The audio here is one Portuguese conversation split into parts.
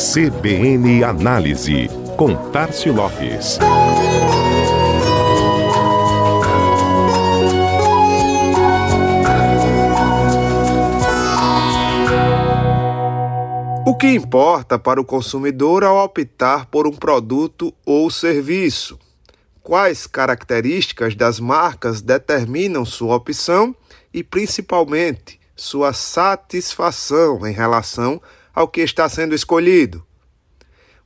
CBN Análise, com Tarcio Lopes. O que importa para o consumidor ao optar por um produto ou serviço? Quais características das marcas determinam sua opção e, principalmente, sua satisfação em relação ao que está sendo escolhido?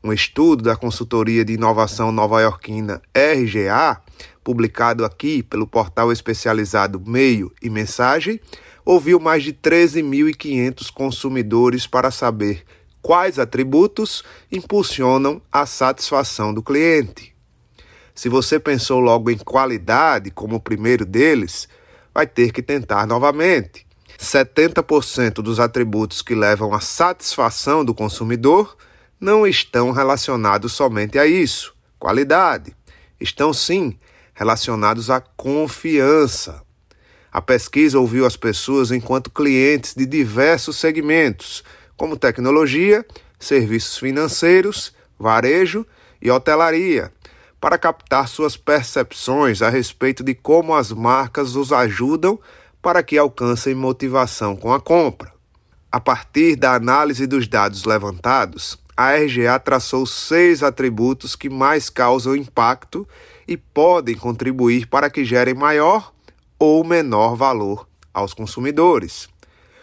Um estudo da consultoria de inovação nova-iorquina RGA, publicado aqui pelo portal especializado Meio e Mensagem, ouviu mais de 13.500 consumidores para saber quais atributos impulsionam a satisfação do cliente. Se você pensou logo em qualidade como o primeiro deles, vai ter que tentar novamente. 70% dos atributos que levam à satisfação do consumidor não estão relacionados somente a isso, qualidade. Estão sim relacionados à confiança. A pesquisa ouviu as pessoas enquanto clientes de diversos segmentos, como tecnologia, serviços financeiros, varejo e hotelaria, para captar suas percepções a respeito de como as marcas os ajudam para que alcancem motivação com a compra. A partir da análise dos dados levantados, a RGA traçou seis atributos que mais causam impacto e podem contribuir para que gerem maior ou menor valor aos consumidores.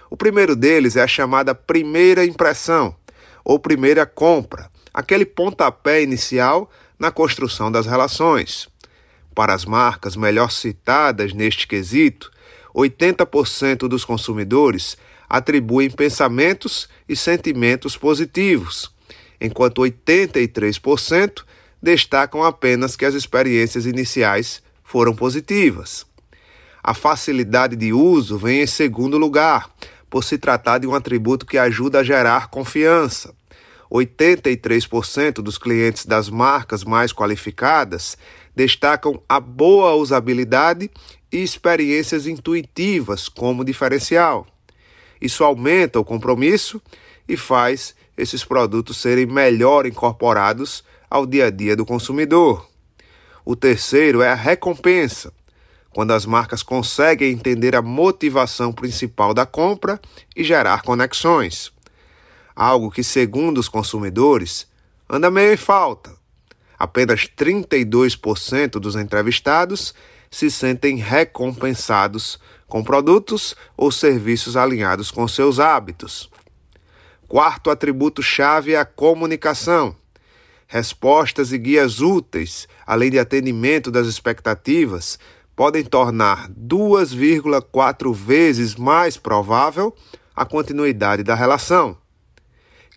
O primeiro deles é a chamada primeira impressão ou primeira compra, aquele pontapé inicial na construção das relações. Para as marcas melhor citadas neste quesito, 80% dos consumidores atribuem pensamentos e sentimentos positivos, enquanto 83% destacam apenas que as experiências iniciais foram positivas. A facilidade de uso vem em segundo lugar, por se tratar de um atributo que ajuda a gerar confiança. 83% dos clientes das marcas mais qualificadas destacam a boa usabilidade e experiências intuitivas como diferencial. Isso aumenta o compromisso e faz esses produtos serem melhor incorporados ao dia a dia do consumidor. O terceiro é a recompensa quando as marcas conseguem entender a motivação principal da compra e gerar conexões. Algo que, segundo os consumidores, anda meio em falta. Apenas 32% dos entrevistados se sentem recompensados com produtos ou serviços alinhados com seus hábitos. Quarto atributo-chave é a comunicação. Respostas e guias úteis, além de atendimento das expectativas, podem tornar 2,4 vezes mais provável a continuidade da relação.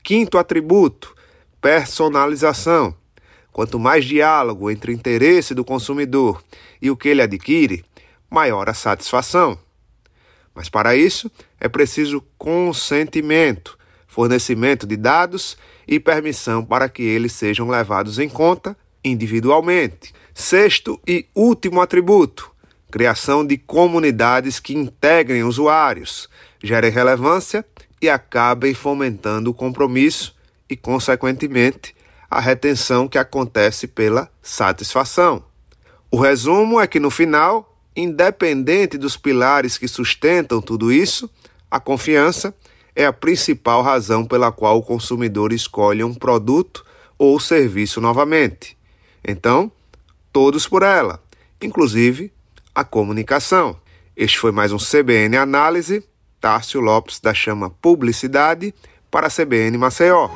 Quinto atributo: personalização. Quanto mais diálogo entre o interesse do consumidor e o que ele adquire, maior a satisfação. Mas para isso é preciso consentimento, fornecimento de dados e permissão para que eles sejam levados em conta individualmente. Sexto e último atributo: criação de comunidades que integrem usuários, gerem relevância e acabem fomentando o compromisso e, consequentemente, a retenção que acontece pela satisfação. O resumo é que no final, independente dos pilares que sustentam tudo isso, a confiança é a principal razão pela qual o consumidor escolhe um produto ou serviço novamente. Então, todos por ela, inclusive a comunicação. Este foi mais um CBN Análise. Tárcio Lopes da Chama Publicidade para a CBN Maceió.